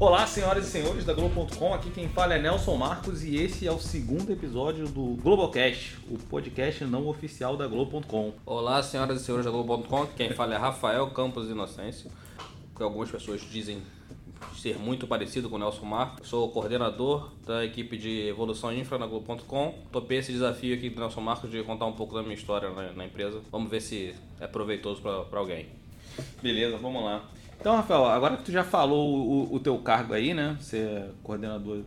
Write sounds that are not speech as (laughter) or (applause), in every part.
Olá, senhoras e senhores da Globo.com, aqui quem fala é Nelson Marcos e esse é o segundo episódio do Globocast, o podcast não oficial da Globo.com. Olá, senhoras e senhores da Globo.com, quem fala é Rafael Campos Inocêncio, que algumas pessoas dizem ser muito parecido com o Nelson Marcos. Sou coordenador da equipe de evolução infra na Globo.com. Topei esse desafio aqui do Nelson Marcos de contar um pouco da minha história na, na empresa. Vamos ver se é proveitoso para alguém. Beleza, vamos lá. Então, Rafael, agora que tu já falou o, o teu cargo aí, né? Você é coordenador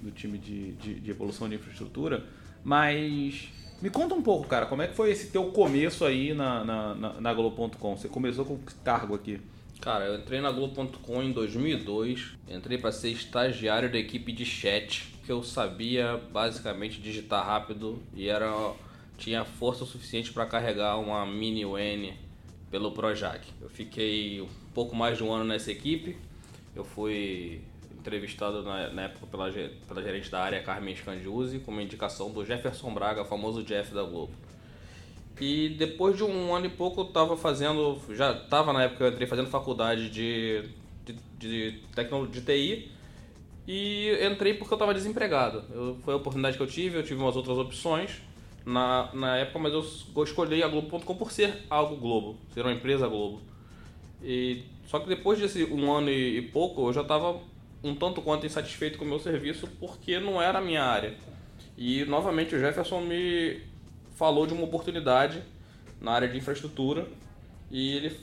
do time de, de, de, evolução de infraestrutura, mas me conta um pouco, cara, como é que foi esse teu começo aí na, na, na, na Globo.com? Você começou com que cargo aqui? Cara, eu entrei na Globo.com em 2002, entrei para ser estagiário da equipe de chat, que eu sabia basicamente digitar rápido e era tinha força suficiente para carregar uma mini WN pelo Projac. Eu fiquei um pouco mais de um ano nessa equipe. Eu fui entrevistado na, na época pela, pela gerente da área, Carmen Scandiuzzi, com uma indicação do Jefferson Braga, famoso Jeff da Globo. E depois de um ano e pouco eu estava fazendo, já estava na época que eu entrei fazendo faculdade de, de, de tecnologia de TI e entrei porque eu estava desempregado. Eu, foi a oportunidade que eu tive, eu tive umas outras opções na, na época, mas eu escolhi a Globo.com por ser algo Globo, ser uma empresa Globo. E, só que depois desse um ano e, e pouco, eu já estava um tanto quanto insatisfeito com o meu serviço porque não era a minha área. E novamente o Jefferson me falou de uma oportunidade na área de infraestrutura e ele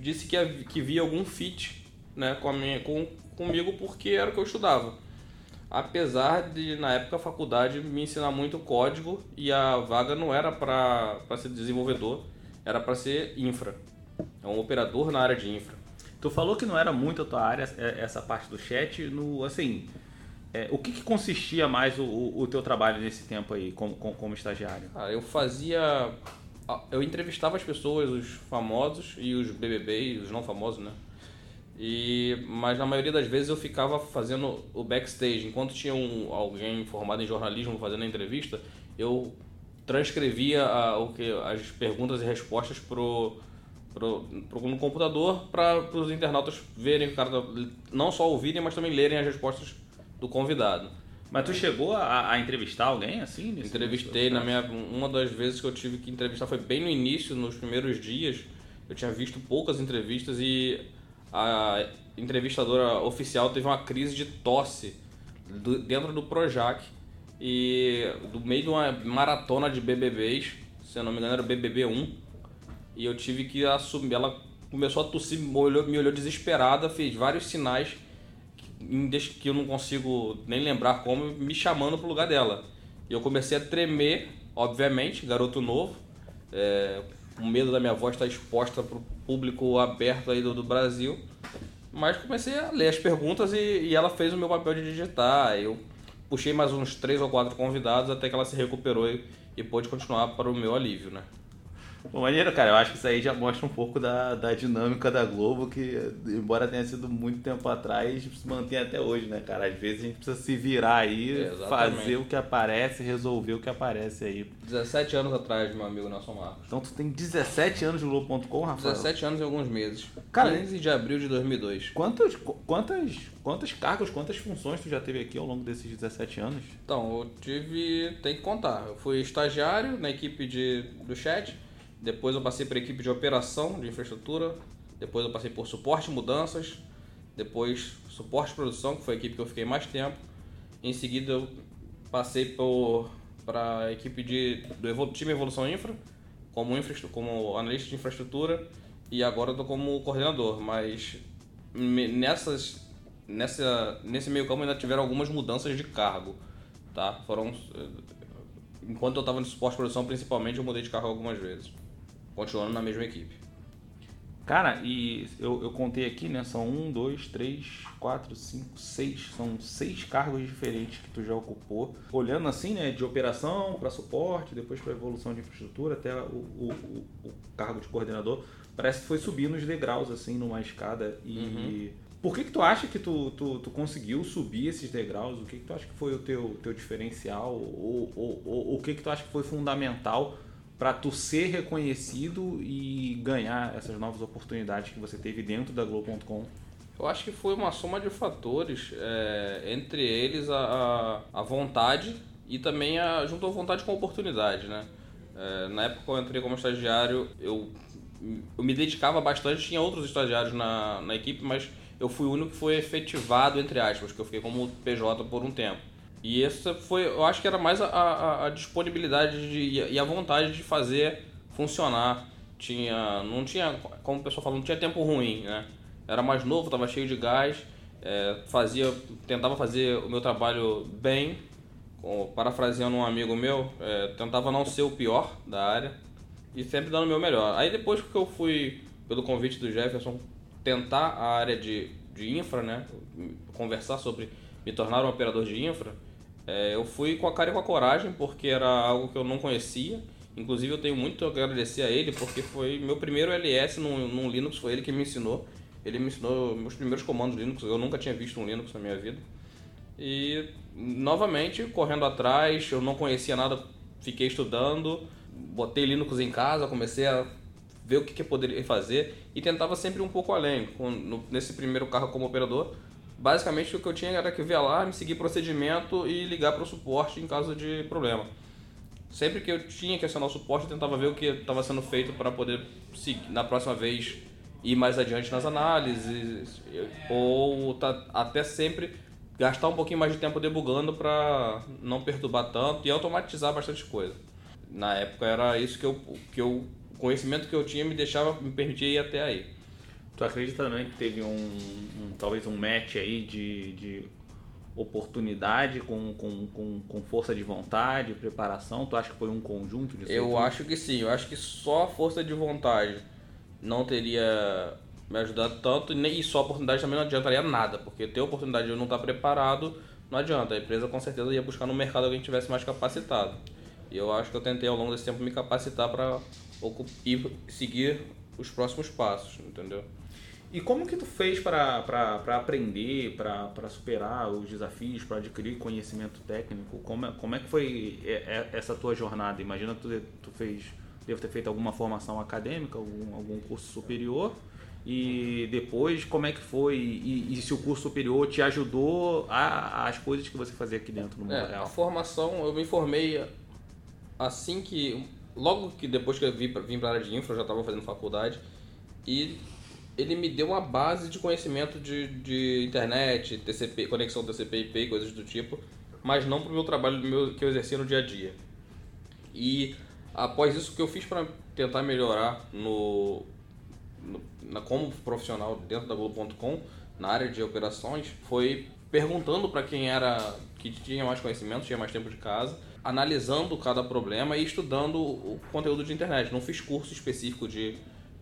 disse que, que via algum fit né, com a minha, com, comigo porque era o que eu estudava apesar de na época a faculdade me ensinar muito código e a vaga não era para ser desenvolvedor, era para ser infra. É um operador na área de infra. Tu falou que não era muito a tua área é, essa parte do chat, no assim, é, o que, que, consistia mais o, o, teu trabalho nesse tempo aí como, como, como estagiário? Ah, eu fazia eu entrevistava as pessoas, os famosos e os BBB, os não famosos, né? E, mas na maioria das vezes eu ficava fazendo o backstage. Enquanto tinha um, alguém formado em jornalismo fazendo a entrevista, eu transcrevia a, o que, as perguntas e respostas pro, pro, pro no computador para os internautas verem, cara, não só ouvirem, mas também lerem as respostas do convidado. Mas tu chegou a, a entrevistar alguém assim? Entrevistei na minha uma das vezes que eu tive que entrevistar foi bem no início, nos primeiros dias. Eu tinha visto poucas entrevistas e a entrevistadora oficial teve uma crise de tosse do, dentro do Projac e do meio de uma maratona de BBBs, se eu não me engano era BBB 1, e eu tive que assumir, ela começou a tossir, me olhou, me olhou desesperada, fez vários sinais que, que eu não consigo nem lembrar como, me chamando pro lugar dela. E eu comecei a tremer, obviamente, garoto novo, é, com medo da minha voz estar exposta para o público aberto aí do, do, Brasil. Mas comecei a ler as perguntas e, e ela fez o meu papel de digitar. Eu puxei mais uns três ou quatro convidados até que ela se recuperou e, e pôde continuar para o meu alívio, né? Bom, maneiro, cara. Eu acho que isso aí já mostra um pouco da, da dinâmica da Globo, que, embora tenha sido muito tempo atrás, se mantém até hoje, né, cara? Às vezes a gente precisa se virar aí, é, fazer o que aparece, resolver o que aparece aí. 17 anos atrás, meu amigo Nelson Marcos. Então tu tem 17 anos de Globo.com, Rafael? 17 anos e alguns meses. Cara, 15 de abril de 2002. Quantos, quantas, quantas cargos, quantas funções tu já teve aqui ao longo desses 17 anos? Então, eu tive. Tem que contar. Eu fui estagiário na equipe de, do chat depois eu passei para a equipe de operação de infraestrutura. Depois eu passei por suporte mudanças. Depois suporte produção, que foi a equipe que eu fiquei mais tempo. Em seguida eu passei para a equipe de, do time Evolução Infra, como, infra, como analista de infraestrutura. E agora estou como coordenador. Mas nessas, nessa, nesse meio campo ainda tiveram algumas mudanças de cargo. Tá? Foram, enquanto eu estava no suporte produção, principalmente, eu mudei de cargo algumas vezes continuando na mesma equipe. Cara, e eu, eu contei aqui, né? São um, dois, três, quatro, cinco, seis. São seis cargos diferentes que tu já ocupou. Olhando assim, né? De operação para suporte, depois para evolução de infraestrutura, até o, o, o, cargo de coordenador. Parece que foi subindo os degraus, assim, numa escada. E uhum. por que que tu acha que tu, tu, tu, conseguiu subir esses degraus? O que que tu acha que foi o teu, teu diferencial? Ou, ou, ou o que que tu acha que foi fundamental para tu ser reconhecido e ganhar essas novas oportunidades que você teve dentro da Globo.com? Eu acho que foi uma soma de fatores, é, entre eles a, a, vontade e também a, juntou vontade com a oportunidade, né? É, na época que eu entrei como estagiário, eu, eu me dedicava bastante, tinha outros estagiários na, na equipe, mas eu fui o único que foi efetivado, entre aspas, que eu fiquei como PJ por um tempo. E essa foi, eu acho que era mais a, a, a disponibilidade de, e a vontade de fazer funcionar. Tinha, não tinha, como o pessoal falou, não tinha tempo ruim, né? Era mais novo, estava cheio de gás, é, fazia, tentava fazer o meu trabalho bem, parafraseando um amigo meu, é, tentava não ser o pior da área e sempre dando o meu melhor. Aí depois que eu fui, pelo convite do Jefferson, tentar a área de, de infra, né? Conversar sobre me tornar um operador de infra, é, eu fui com a cara e com a coragem, porque era algo que eu não conhecia. Inclusive eu tenho muito a agradecer a ele, porque foi meu primeiro LS no Linux, foi ele que me ensinou. Ele me ensinou meus primeiros comandos Linux, eu nunca tinha visto um Linux na minha vida. E novamente, correndo atrás, eu não conhecia nada, fiquei estudando, botei Linux em casa, comecei a ver o que, que eu poderia fazer e tentava sempre um pouco além. Nesse primeiro carro como operador, basicamente o que eu tinha era que ver alarme, seguir procedimento e ligar para o suporte em caso de problema. Sempre que eu tinha que acionar o suporte, eu tentava ver o que estava sendo feito para poder seguir, na próxima vez ir mais adiante nas análises ou tá, até sempre gastar um pouquinho mais de tempo debugando para não perturbar tanto e automatizar bastante coisa. Na época era isso que eu que eu o conhecimento que eu tinha me deixava me permitia ir até aí. Tu acredita também que teve um, um talvez um match aí de, de oportunidade com, com, com, com, força de vontade, preparação? Tu acha que foi um conjunto disso? Eu acho que sim. Eu acho que só a força de vontade não teria me ajudado tanto e, só a oportunidade também não adiantaria nada, porque ter oportunidade de eu não estar preparado não adianta. A empresa com certeza ia buscar no mercado alguém que tivesse mais capacitado. E eu acho que eu tentei ao longo desse tempo me capacitar para seguir os próximos passos, entendeu? E como que tu fez para aprender, para superar os desafios, para adquirir conhecimento técnico? Como é, como é que foi é, é, essa tua jornada? Imagina que tu, tu fez, deve ter feito alguma formação acadêmica, algum, algum curso superior, e depois como é que foi e, e, se o curso superior te ajudou a, as coisas que você fazia aqui dentro no mundo é, real? A formação, eu me formei assim que, logo que depois que eu vim para a área de infra, eu já estava fazendo faculdade, e ele me deu uma base de conhecimento de, de internet, TCP, conexão TCP IP, coisas do tipo, mas não para o meu trabalho meu, que eu exercia no dia a dia. E após isso, o que eu fiz para tentar melhorar no, no, na, como profissional dentro da Globo.com, na área de operações, foi perguntando para quem era que tinha mais conhecimento, tinha mais tempo de casa, analisando cada problema e estudando o conteúdo de internet. Não fiz curso específico de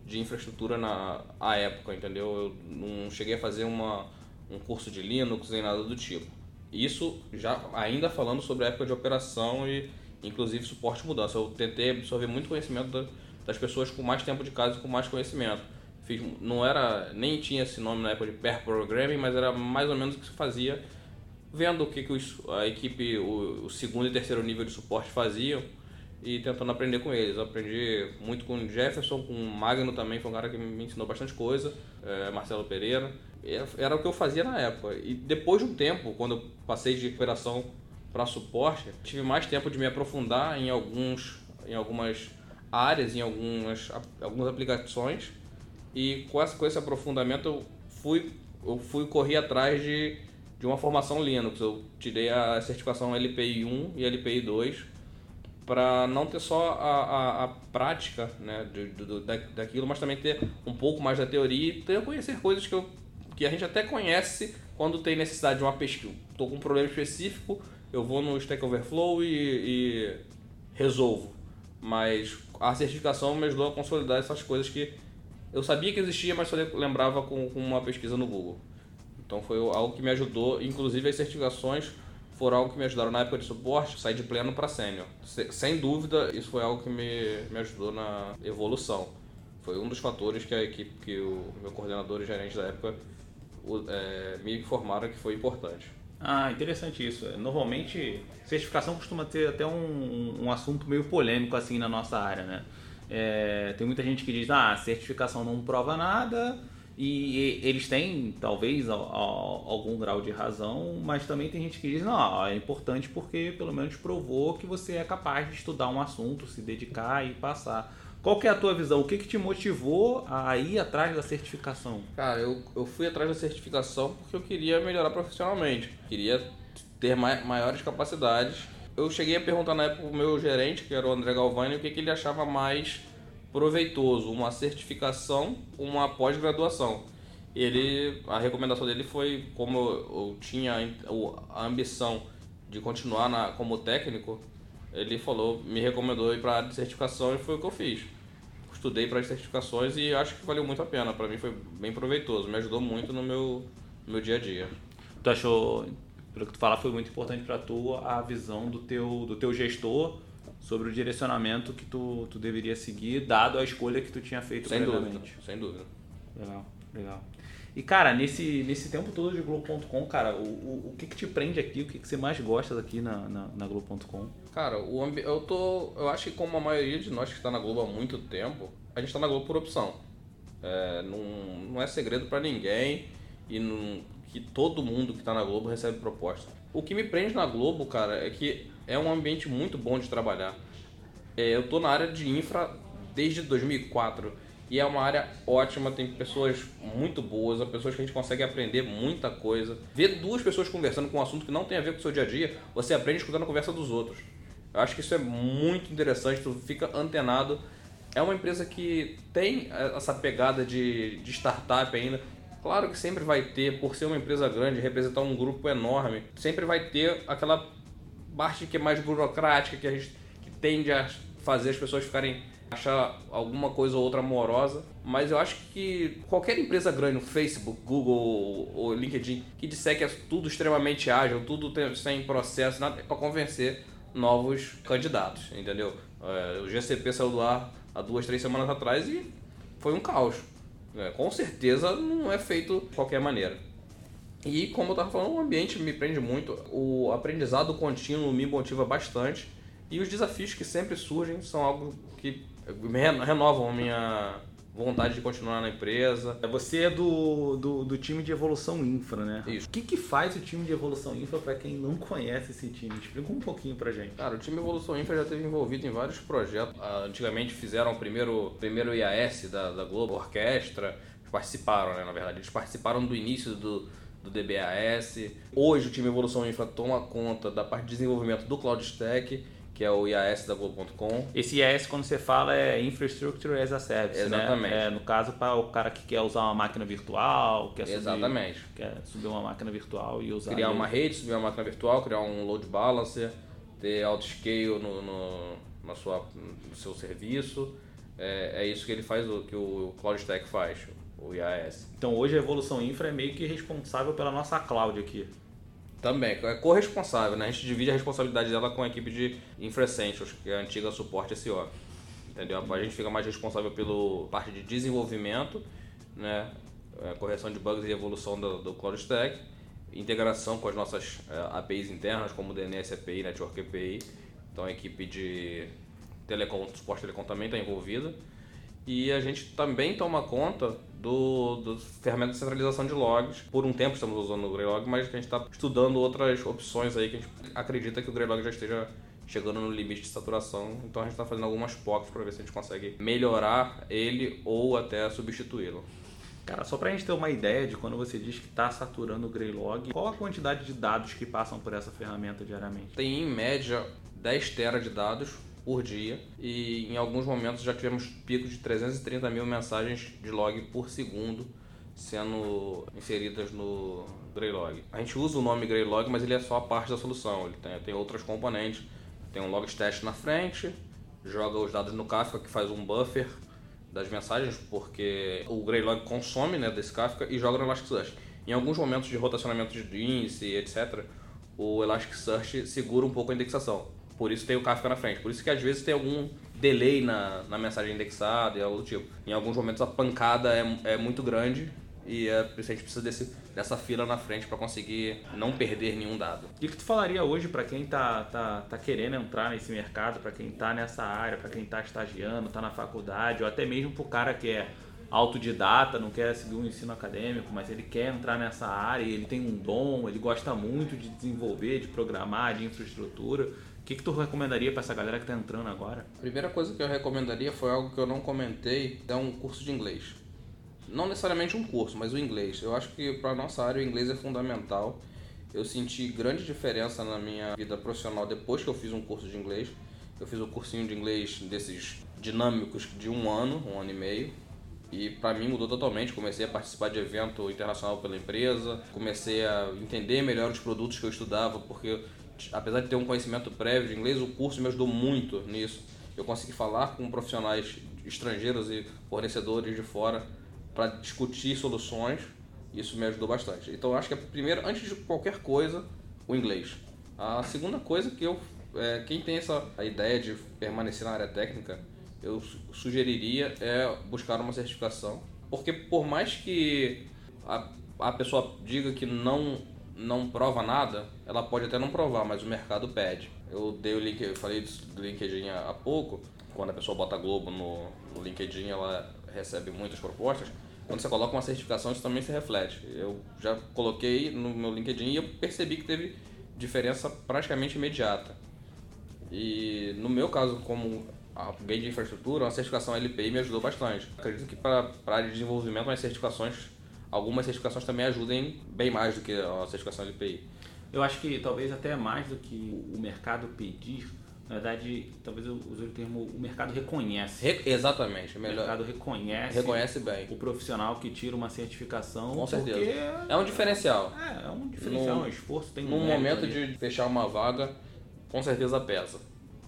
de infraestrutura na a época, entendeu? Eu não cheguei a fazer uma, um curso de Linux nem nada do tipo. Isso já ainda falando sobre a época de operação e inclusive suporte mudança. Eu tentei absorver muito conhecimento da, das pessoas com mais tempo de casa e com mais conhecimento. Fiz, não era nem tinha esse nome na época de pair programming, mas era mais ou menos o que se fazia vendo o que, que os, a equipe, o, o segundo e terceiro nível de suporte faziam e tentando aprender com eles. Eu aprendi muito com o Jefferson, com o Magno também, foi um cara que me ensinou bastante coisa, é, Marcelo Pereira. Era o que eu fazia na época. E depois de um tempo, quando eu passei de operação para suporte, tive mais tempo de me aprofundar em alguns em algumas áreas, em algumas, algumas aplicações. E com esse, com esse aprofundamento eu fui, eu fui correr atrás de, de uma formação Linux. Eu tirei a certificação LPI 1 e LPI 2 para não ter só a, a, a prática né, de, da, daquilo, mas também ter um pouco mais da teoria e ter conhecer coisas que, eu, que a gente até conhece quando tem necessidade de uma pesquisa. Estou com um problema específico, eu vou no Stack Overflow e, e resolvo. Mas a certificação me ajudou a consolidar essas coisas que eu sabia que existia, mas só lembrava com, com uma pesquisa no Google. Então foi algo que me ajudou, inclusive as certificações foram algo que me ajudaram na época de suporte, sair de pleno para sênior. Sem dúvida, isso foi algo que me, me ajudou na evolução. Foi um dos fatores que a equipe, que o meu coordenador e gerente da época é, me informaram que foi importante. Ah, interessante isso. Normalmente, certificação costuma ter até um, um assunto meio polêmico assim na nossa área, né? É, tem muita gente que diz, ah, certificação não prova nada E eles têm, talvez, algum grau de razão, mas também tem gente que diz, não, é importante porque pelo menos provou que você é capaz de estudar um assunto, se dedicar e passar. Qual que é a tua visão? O que, que te motivou a ir atrás da certificação? Cara, eu, eu fui atrás da certificação porque eu queria melhorar profissionalmente. Queria ter maiores capacidades. Eu cheguei a perguntar na época pro meu gerente, que era o André Galvani, o que, que ele achava mais proveitoso, uma certificação, uma pós-graduação. Ele, a recomendação dele foi, como eu, tinha a ambição de continuar na, como técnico, ele falou, me recomendou ir para a área de certificação e foi o que eu fiz. Estudei para as certificações e acho que valeu muito a pena. Para mim foi bem proveitoso, me ajudou muito no meu, no meu dia a dia. Tu achou, pelo que tu fala, foi muito importante para tu a visão do teu, do teu gestor sobre o direcionamento que tu, tu deveria seguir, dado a escolha que tu tinha feito sem previamente. Dúvida, sem dúvida. Legal, legal. E cara, nesse, nesse tempo todo de Globo.com, cara, o, o, o, que, que te prende aqui? O que, que você mais gosta aqui na, na, na Globo.com? Cara, o ambi... eu tô. Eu acho que como a maioria de nós que está na Globo há muito tempo, a gente está na Globo por opção. É, não, não é segredo para ninguém e não, que todo mundo que está na Globo recebe proposta. O que me prende na Globo, cara, é que é um ambiente muito bom de trabalhar. É, eu tô na área de infra desde 2004 e é uma área ótima, tem pessoas muito boas, pessoas que a gente consegue aprender muita coisa. Ver duas pessoas conversando com um assunto que não tem a ver com o seu dia a dia, você aprende escutando a conversa dos outros. Eu acho que isso é muito interessante, tu fica antenado. É uma empresa que tem essa pegada de, de startup ainda. Claro que sempre vai ter, por ser uma empresa grande, representar um grupo enorme, sempre vai ter aquela parte que é mais burocrática, que a gente que tende a fazer as pessoas ficarem achar alguma coisa ou outra amorosa, mas eu acho que qualquer empresa grande, Facebook, Google ou LinkedIn, que disser que é tudo extremamente ágil, tudo sem processo, nada, é para convencer novos candidatos, entendeu? É, o GCP saiu do ar há duas, três semanas atrás e foi um caos. É, com certeza não é feito de qualquer maneira. E como eu estava falando, o ambiente me prende muito, o aprendizado contínuo me motiva bastante e os desafios que sempre surgem são algo que renovam a minha vontade de continuar na empresa. Você é do, do, do, time de evolução infra, né? Isso. O que, que faz o time de evolução infra para quem não conhece esse time? Explica um pouquinho pra gente. Cara, o time de evolução infra já esteve envolvido em vários projetos. Antigamente fizeram o primeiro, primeiro IAS da, da Globo Orquestra, participaram, né, na verdade. Eles participaram do início do do DBAS. Hoje o time Evolução Infra toma conta da parte de desenvolvimento do Cloud Stack, que é o IAS da Globo.com. Esse IAS, quando você fala, é Infrastructure as a Service, né? Exatamente. Né? É, no caso, para o cara que quer usar uma máquina virtual, quer subir, Exatamente. quer subir uma máquina virtual e usar... Criar ele. uma rede, subir uma máquina virtual, criar um load balancer, ter auto-scale no, no, na sua, no seu serviço. É, é isso que ele faz, que o Cloud Stack faz o IAS. Então hoje a Evolução Infra é meio que responsável pela nossa cloud aqui. Também, é corresponsável, né? A gente divide a responsabilidade dela com a equipe de Infra Essentials, que é a antiga suporte SO. Entendeu? A gente fica mais responsável pela parte de desenvolvimento, né? É, correção de bugs e evolução do, do Cloud Stack, integração com as nossas é, APIs internas, como DNS API, Network API. Então a equipe de telecom, suporte telecom também está envolvida. E a gente também toma conta do, do ferramenta de centralização de logs. Por um tempo estamos usando o Greylog, mas a gente está estudando outras opções aí que a gente acredita que o Greylog já esteja chegando no limite de saturação. Então a gente está fazendo algumas POCs para ver se a gente consegue melhorar ele ou até substituí-lo. Cara, só para a gente ter uma ideia de quando você diz que está saturando o Greylog, qual a quantidade de dados que passam por essa ferramenta diariamente? Tem em média 10 tera de dados por dia e em alguns momentos já tivemos picos de 330 mil mensagens de log por segundo sendo inseridas no Greylog. A gente usa o nome Greylog, mas ele é só a parte da solução. Ele tem, tem outras componentes. Tem um logstash na frente, joga os dados no Kafka que faz um buffer das mensagens, porque o Greylog consome né, desse Kafka e joga no Elasticsearch. Em alguns momentos de rotacionamento de índice, etc., o Elasticsearch segura um pouco a indexação. Por isso tem o Kafka na frente. Por isso que às vezes tem algum delay na, na mensagem indexada e algo do tipo. Em alguns momentos a pancada é, é muito grande e é, a gente precisa desse, dessa fila na frente para conseguir não perder nenhum dado. O que tu falaria hoje para quem tá, tá, tá querendo entrar nesse mercado, para quem tá nessa área, para quem tá estagiando, tá na faculdade, ou até mesmo pro cara que é autodidata, não quer seguir um ensino acadêmico, mas ele quer entrar nessa área ele tem um dom, ele gosta muito de desenvolver, de programar, de infraestrutura. Que, que tu recomendaria para essa galera que está entrando agora? A primeira coisa que eu recomendaria foi algo que eu não comentei, é um curso de inglês. Não necessariamente um curso, mas o inglês. Eu acho que para nossa área o inglês é fundamental. Eu senti grande diferença na minha vida profissional depois que eu fiz um curso de inglês. Eu fiz um cursinho de inglês desses dinâmicos de um ano, um ano e meio e para mim mudou totalmente. Comecei a participar de evento internacional pela empresa, comecei a entender melhor os produtos que eu estudava, porque apesar de ter um conhecimento prévio de inglês, o curso me ajudou muito nisso. Eu consegui falar com profissionais estrangeiros e fornecedores de fora para discutir soluções. Isso me ajudou bastante. Então acho que a primeira, antes de qualquer coisa, o inglês. A segunda coisa que eu, é, quem tem essa a ideia de permanecer na área técnica, eu sugeriria é buscar uma certificação. Porque por mais que a, a pessoa diga que não, não prova nada, ela pode até não provar, mas o mercado pede. Eu dei o link, eu falei do LinkedIn há pouco, quando a pessoa bota Globo no, no LinkedIn, ela recebe muitas propostas. Quando você coloca uma certificação, isso também se reflete. Eu já coloquei no meu LinkedIn e eu percebi que teve diferença praticamente imediata. E no meu caso, como alguém de infraestrutura, uma certificação LPI me ajudou bastante. Acredito que para a área de desenvolvimento, as certificações, algumas certificações também ajudem bem mais do que a certificação LPI. Eu acho que talvez até mais do que o mercado pedir, na verdade, talvez eu use o termo, o mercado reconhece. Re exatamente, é melhor. O mercado reconhece, reconhece bem. o profissional que tira uma certificação. Com certeza. É um diferencial. É, é um diferencial, no, é um esforço. Tem um momento ali. de fechar uma vaga, com certeza pesa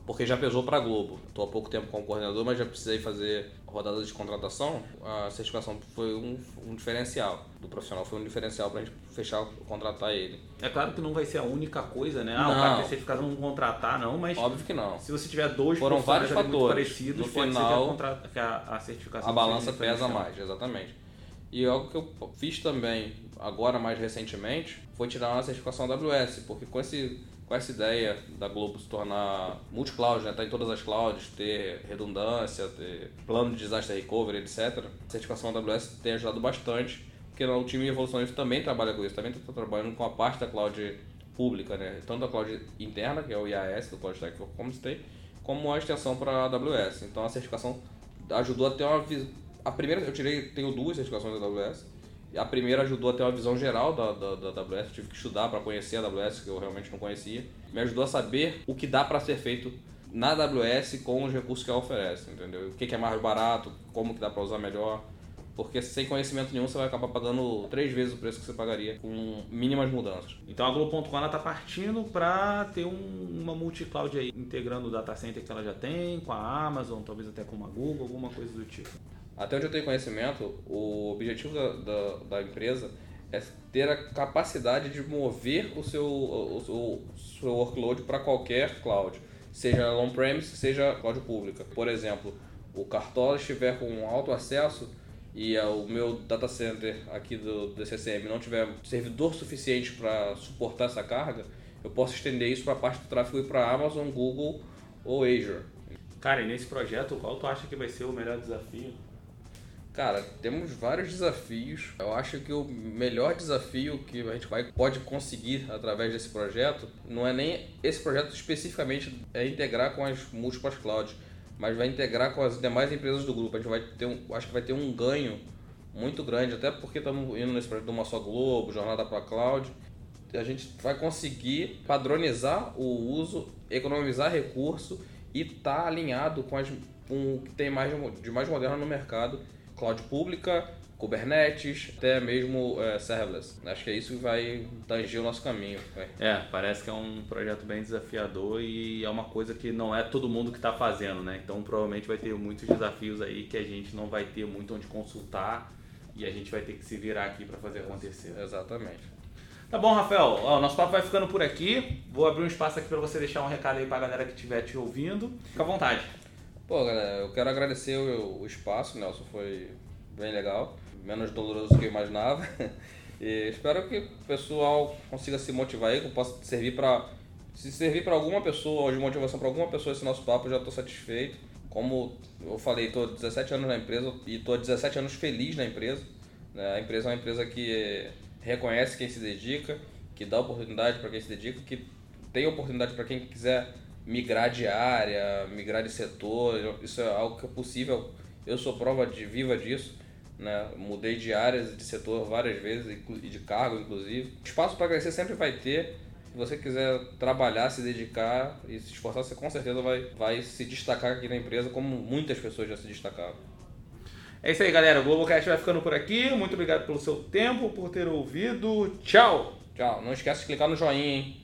porque já pesou para a Globo. Estou há pouco tempo como coordenador, mas já precisei fazer rodadas de contratação. A certificação foi um, um diferencial do profissional, foi um diferencial para a gente fechar, contratar ele. É claro que não vai ser a única coisa, né? Ah, não. o cara tem certificação não contratar, não, mas. Óbvio que não. Se você tiver dois Foram vários fatores parecidos, no final, que, que a, a, certificação. A balança pesa mais, exatamente. E algo que eu fiz também, agora mais recentemente, foi tirar uma certificação AWS, porque com esse com essa ideia da Globo se tornar multi-cloud, né? Tá em todas as clouds, ter redundância, ter plano de disaster recovery, etc. A certificação AWS tem ajudado bastante, porque o time de evolução também trabalha com isso, também está trabalhando com a parte da cloud pública, né? Tanto a cloud interna, que é o IAS, do Cloud Stack Performance tem, como a extensão para a AWS. Então a certificação ajudou a ter uma a primeira eu tirei tenho duas certificações da AWS a primeira ajudou a ter uma visão geral da, da, da AWS, tive que estudar para conhecer a AWS, que eu realmente não conhecia. Me ajudou a saber o que dá para ser feito na AWS com os recursos que ela oferece, entendeu? O que, é mais barato, como que dá para usar melhor. Porque sem conhecimento nenhum você vai acabar pagando três vezes o preço que você pagaria com mínimas mudanças. Então a Globo.com está partindo para ter um, uma multi-cloud aí, integrando o data center que ela já tem, com a Amazon, talvez até com uma Google, alguma coisa do tipo. Até onde eu tenho conhecimento, o objetivo da, da, da empresa é ter a capacidade de mover o seu, o, o seu workload para qualquer cloud, seja on-premise, seja cloud pública. Por exemplo, o Cartola estiver com alto acesso e o meu data center aqui do DCCM não tiver servidor suficiente para suportar essa carga, eu posso estender isso para a parte do tráfego e para Amazon, Google ou Azure. Cara, e nesse projeto, qual tu acha que vai ser o melhor desafio? Cara, temos vários desafios. Eu acho que o melhor desafio que a gente vai, pode conseguir através desse projeto não é nem esse projeto especificamente é integrar com as múltiplas clouds, mas vai integrar com as demais empresas do grupo. A gente vai ter um, acho que vai ter um ganho muito grande, até porque estamos indo nesse projeto de uma só Globo, jornada para cloud. A gente vai conseguir padronizar o uso, economizar recurso e estar tá alinhado com, as, com o que tem mais de mais moderno no mercado cloud pública, Kubernetes, até mesmo é, serverless. Acho que é isso que vai tangir o nosso caminho. É, parece que é um projeto bem desafiador e é uma coisa que não é todo mundo que está fazendo, né? Então provavelmente vai ter muitos desafios aí que a gente não vai ter muito onde consultar e a gente vai ter que se virar aqui para fazer acontecer. Exatamente. Tá bom, Rafael. Ó, nosso papo vai ficando por aqui. Vou abrir um espaço aqui para você deixar um recado aí para a galera que estiver te ouvindo. Fica à vontade. Pô, galera, eu quero agradecer o, o espaço, Nelson, foi bem legal, menos doloroso do que eu imaginava. (laughs) E espero que o pessoal consiga se motivar aí, que eu possa servir para se servir para alguma pessoa ou de motivação para alguma pessoa esse nosso papo, eu já estou satisfeito. como eu falei, estou 17 anos na empresa e estou 17 anos feliz na empresa. Né? A empresa é uma empresa que reconhece quem se dedica, que dá oportunidade para quem se dedica, que tem oportunidade para quem quiser migrar de área, migrar de setor. Isso é algo que é possível. Eu sou prova de viva disso. Né? Mudei de áreas de setor várias vezes e de cargo, inclusive. Espaço para crescer sempre vai ter. Se você quiser trabalhar, se dedicar e se esforçar, você com certeza vai, vai se destacar aqui na empresa, como muitas pessoas já se destacaram. É isso aí, galera. O Globocast vai ficando por aqui. Muito obrigado pelo seu tempo, por ter ouvido. Tchau! Tchau. Não esquece de clicar no joinha, hein?